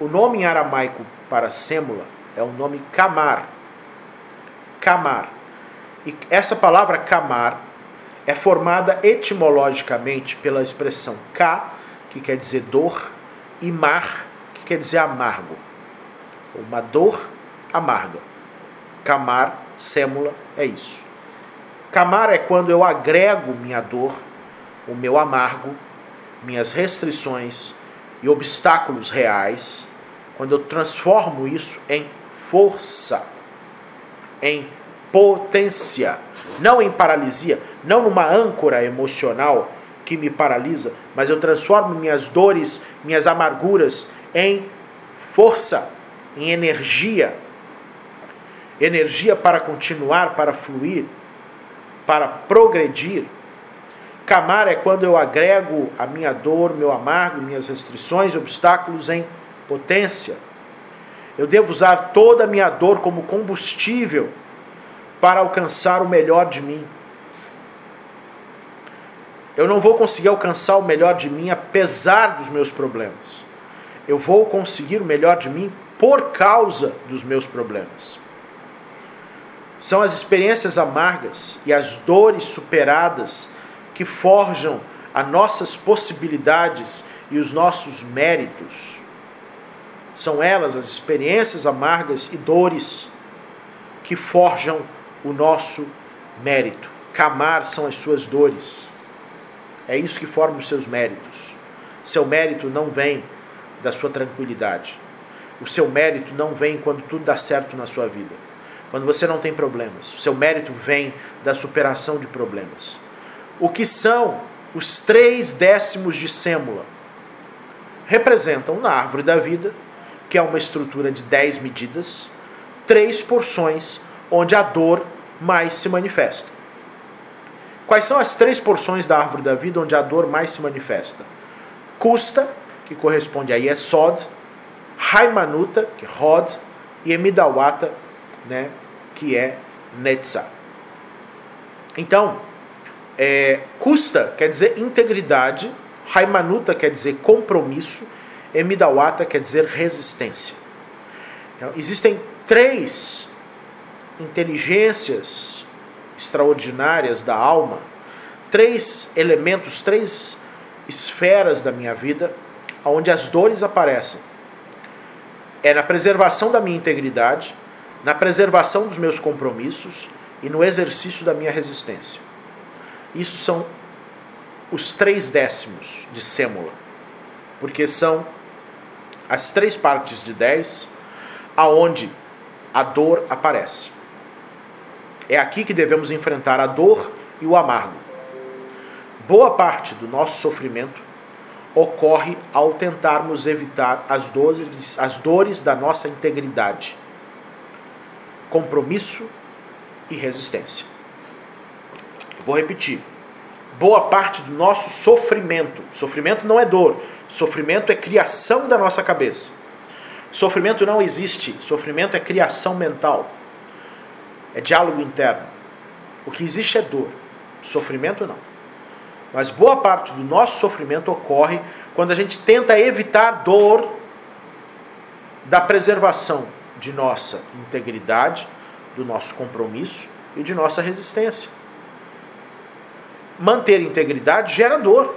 O nome em aramaico para sêmula é o nome camar. Camar. E essa palavra camar é formada etimologicamente pela expressão ka, que quer dizer dor, e mar, que quer dizer amargo. Uma dor amarga. Camar, sêmula, é isso. Camar é quando eu agrego minha dor, o meu amargo, minhas restrições e obstáculos reais, quando eu transformo isso em força, em potência, não em paralisia, não numa âncora emocional que me paralisa, mas eu transformo minhas dores, minhas amarguras em força, em energia. Energia para continuar, para fluir, para progredir. Camar é quando eu agrego a minha dor, meu amargo, minhas restrições, obstáculos em potência. Eu devo usar toda a minha dor como combustível para alcançar o melhor de mim. Eu não vou conseguir alcançar o melhor de mim apesar dos meus problemas. Eu vou conseguir o melhor de mim por causa dos meus problemas. São as experiências amargas e as dores superadas que forjam as nossas possibilidades e os nossos méritos. São elas, as experiências amargas e dores, que forjam o nosso mérito. Camar são as suas dores. É isso que forma os seus méritos. Seu mérito não vem da sua tranquilidade. O seu mérito não vem quando tudo dá certo na sua vida. Quando você não tem problemas. O seu mérito vem da superação de problemas. O que são os três décimos de sêmula? Representam na árvore da vida, que é uma estrutura de dez medidas, três porções onde a dor mais se manifesta. Quais são as três porções da árvore da vida onde a dor mais se manifesta? Custa, que corresponde a Yesod, Haimanuta, que é Rod, e Emidawata, né, que é Netzah. Então, é, custa quer dizer integridade, Haimanuta quer dizer compromisso, Emidawata quer dizer resistência. Então, existem três inteligências extraordinárias da alma, três elementos, três esferas da minha vida, onde as dores aparecem. É na preservação da minha integridade, na preservação dos meus compromissos e no exercício da minha resistência. Isso são os três décimos de sêmula, porque são as três partes de dez aonde a dor aparece. É aqui que devemos enfrentar a dor e o amargo. Boa parte do nosso sofrimento ocorre ao tentarmos evitar as dores, as dores da nossa integridade, compromisso e resistência. Vou repetir. Boa parte do nosso sofrimento, sofrimento não é dor, sofrimento é criação da nossa cabeça. Sofrimento não existe, sofrimento é criação mental é diálogo interno. O que existe é dor, sofrimento não. Mas boa parte do nosso sofrimento ocorre quando a gente tenta evitar dor da preservação de nossa integridade, do nosso compromisso e de nossa resistência. Manter integridade gera dor.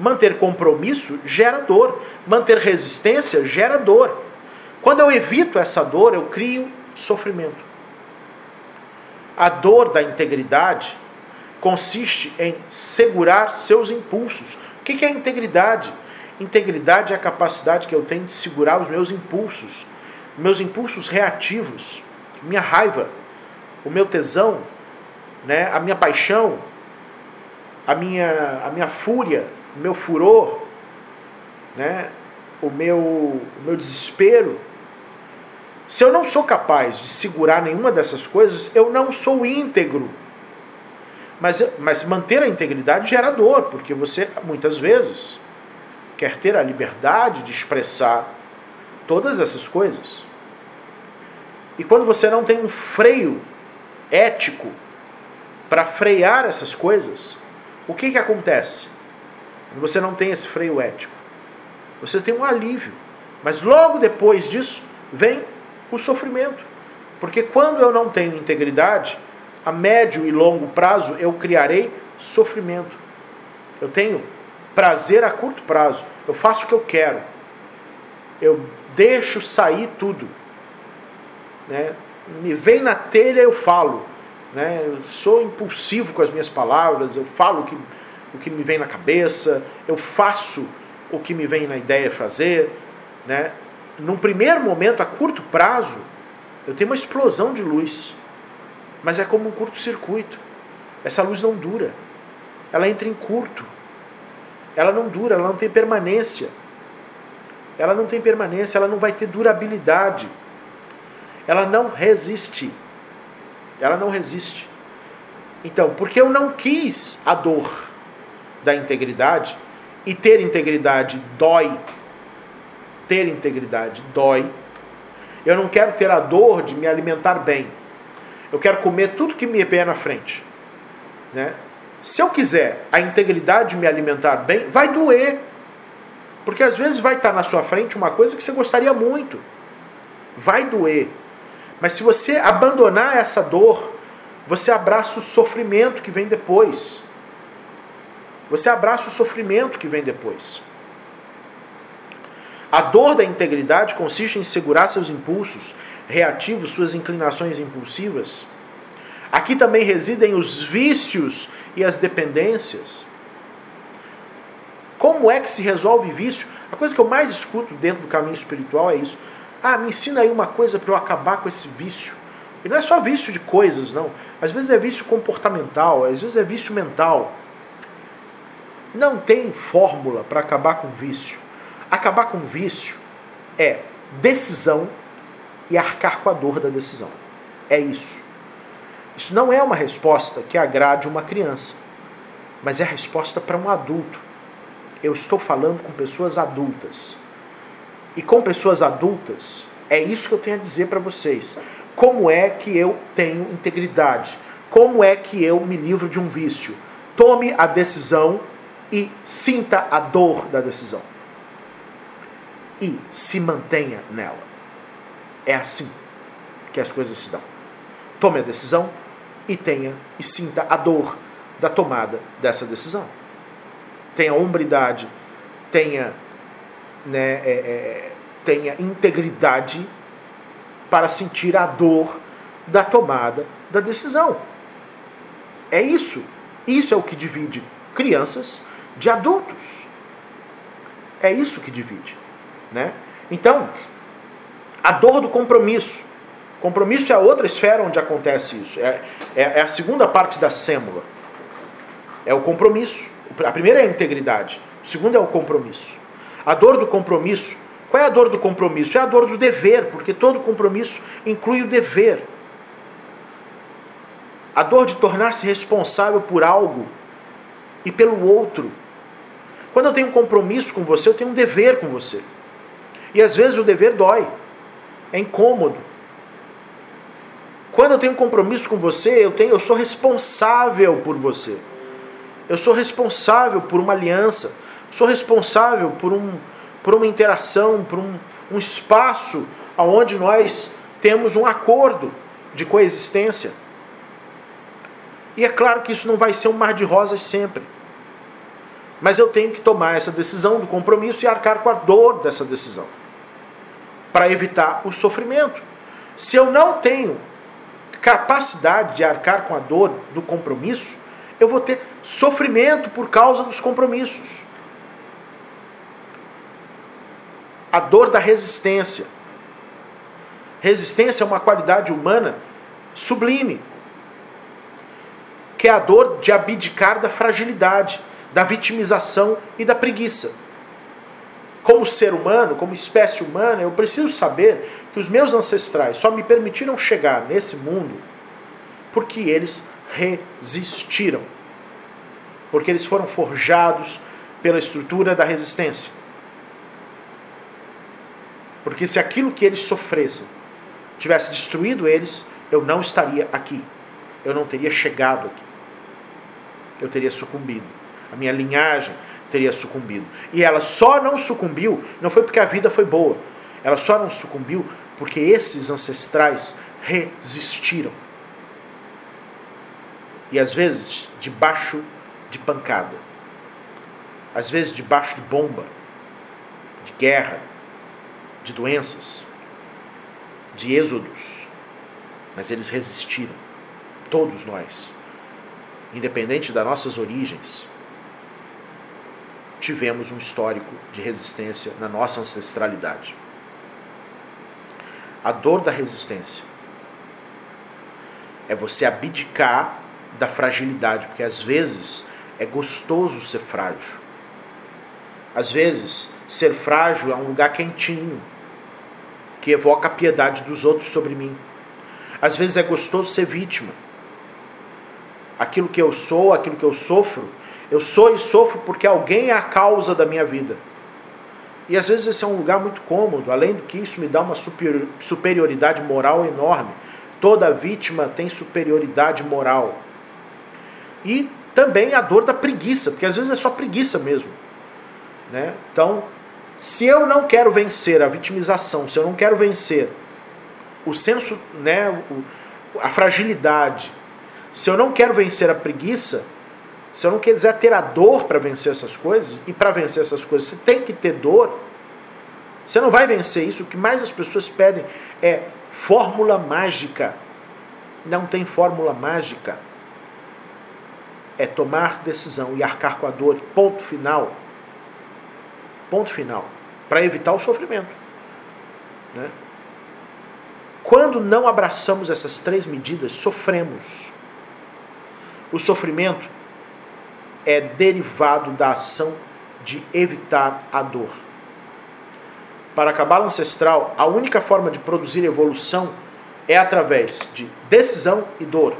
Manter compromisso gera dor. Manter resistência gera dor. Quando eu evito essa dor, eu crio sofrimento. A dor da integridade consiste em segurar seus impulsos. O que é integridade? Integridade é a capacidade que eu tenho de segurar os meus impulsos, meus impulsos reativos, minha raiva, o meu tesão, né, a minha paixão, a minha, a minha fúria, meu furor, né, o, meu, o meu desespero, se eu não sou capaz de segurar nenhuma dessas coisas, eu não sou íntegro. Mas, mas manter a integridade gera dor, porque você muitas vezes quer ter a liberdade de expressar todas essas coisas. E quando você não tem um freio ético para frear essas coisas, o que, que acontece? Você não tem esse freio ético, você tem um alívio. Mas logo depois disso vem o sofrimento. Porque quando eu não tenho integridade, a médio e longo prazo eu criarei sofrimento. Eu tenho prazer a curto prazo. Eu faço o que eu quero. Eu deixo sair tudo. Né? Me vem na telha, eu falo. Né? Eu sou impulsivo com as minhas palavras, eu falo que, o que me vem na cabeça, eu faço o que me vem na ideia fazer. Né? Num primeiro momento, a curto prazo, eu tenho uma explosão de luz, mas é como um curto-circuito. Essa luz não dura, ela entra em curto, ela não dura, ela não tem permanência. Ela não tem permanência, ela não vai ter durabilidade. Ela não resiste. Ela não resiste. Então, porque eu não quis a dor da integridade, e ter integridade dói, ter integridade dói. Eu não quero ter a dor de me alimentar bem. Eu quero comer tudo que me vier na frente. Né? Se eu quiser a integridade de me alimentar bem, vai doer. Porque às vezes vai estar na sua frente uma coisa que você gostaria muito. Vai doer. Mas se você abandonar essa dor, você abraça o sofrimento que vem depois. Você abraça o sofrimento que vem depois. A dor da integridade consiste em segurar seus impulsos reativos, suas inclinações impulsivas. Aqui também residem os vícios e as dependências. Como é que se resolve vício? A coisa que eu mais escuto dentro do caminho espiritual é isso. Ah, me ensina aí uma coisa para eu acabar com esse vício. E não é só vício de coisas, não. Às vezes é vício comportamental, às vezes é vício mental. Não tem fórmula para acabar com vício. Acabar com vício é decisão e arcar com a dor da decisão. É isso. Isso não é uma resposta que agrade uma criança, mas é resposta para um adulto. Eu estou falando com pessoas adultas. E com pessoas adultas, é isso que eu tenho a dizer para vocês. Como é que eu tenho integridade? Como é que eu me livro de um vício? Tome a decisão e sinta a dor da decisão. E se mantenha nela. É assim que as coisas se dão. Tome a decisão e tenha e sinta a dor da tomada dessa decisão. Tenha hombridade, tenha, né, é, é, tenha integridade para sentir a dor da tomada da decisão. É isso. Isso é o que divide crianças de adultos. É isso que divide. Né? Então, a dor do compromisso. Compromisso é a outra esfera onde acontece isso. É, é, é a segunda parte da sêmula. É o compromisso. A primeira é a integridade. O segundo é o compromisso. A dor do compromisso. Qual é a dor do compromisso? É a dor do dever, porque todo compromisso inclui o dever. A dor de tornar-se responsável por algo e pelo outro. Quando eu tenho um compromisso com você, eu tenho um dever com você. E às vezes o dever dói. É incômodo. Quando eu tenho um compromisso com você, eu, tenho, eu sou responsável por você. Eu sou responsável por uma aliança. Sou responsável por, um, por uma interação, por um, um espaço onde nós temos um acordo de coexistência. E é claro que isso não vai ser um mar de rosas sempre. Mas eu tenho que tomar essa decisão do compromisso e arcar com a dor dessa decisão para evitar o sofrimento. Se eu não tenho capacidade de arcar com a dor do compromisso, eu vou ter sofrimento por causa dos compromissos. A dor da resistência. Resistência é uma qualidade humana sublime, que é a dor de abdicar da fragilidade, da vitimização e da preguiça como ser humano, como espécie humana, eu preciso saber que os meus ancestrais só me permitiram chegar nesse mundo porque eles resistiram. Porque eles foram forjados pela estrutura da resistência. Porque se aquilo que eles sofressem tivesse destruído eles, eu não estaria aqui. Eu não teria chegado aqui. Eu teria sucumbido. A minha linhagem teria sucumbido. E ela só não sucumbiu, não foi porque a vida foi boa, ela só não sucumbiu porque esses ancestrais resistiram. E às vezes, debaixo de pancada, às vezes, debaixo de bomba, de guerra, de doenças, de êxodos, mas eles resistiram, todos nós, independente das nossas origens, tivemos um histórico de resistência na nossa ancestralidade. A dor da resistência é você abdicar da fragilidade, porque às vezes é gostoso ser frágil. Às vezes, ser frágil é um lugar quentinho, que evoca a piedade dos outros sobre mim. Às vezes é gostoso ser vítima. Aquilo que eu sou, aquilo que eu sofro, eu sou e sofro porque alguém é a causa da minha vida. E às vezes esse é um lugar muito cômodo, além do que isso me dá uma superioridade moral enorme. Toda vítima tem superioridade moral. E também a dor da preguiça, porque às vezes é só preguiça mesmo. Né? Então, se eu não quero vencer a vitimização, se eu não quero vencer o senso, né, a fragilidade, se eu não quero vencer a preguiça, se eu não quiser ter a dor para vencer essas coisas, e para vencer essas coisas você tem que ter dor, você não vai vencer isso. O que mais as pessoas pedem é fórmula mágica. Não tem fórmula mágica. É tomar decisão e arcar com a dor. Ponto final. Ponto final. Para evitar o sofrimento. Né? Quando não abraçamos essas três medidas, sofremos. O sofrimento é derivado da ação de evitar a dor. Para a cabala ancestral, a única forma de produzir evolução é através de decisão e dor.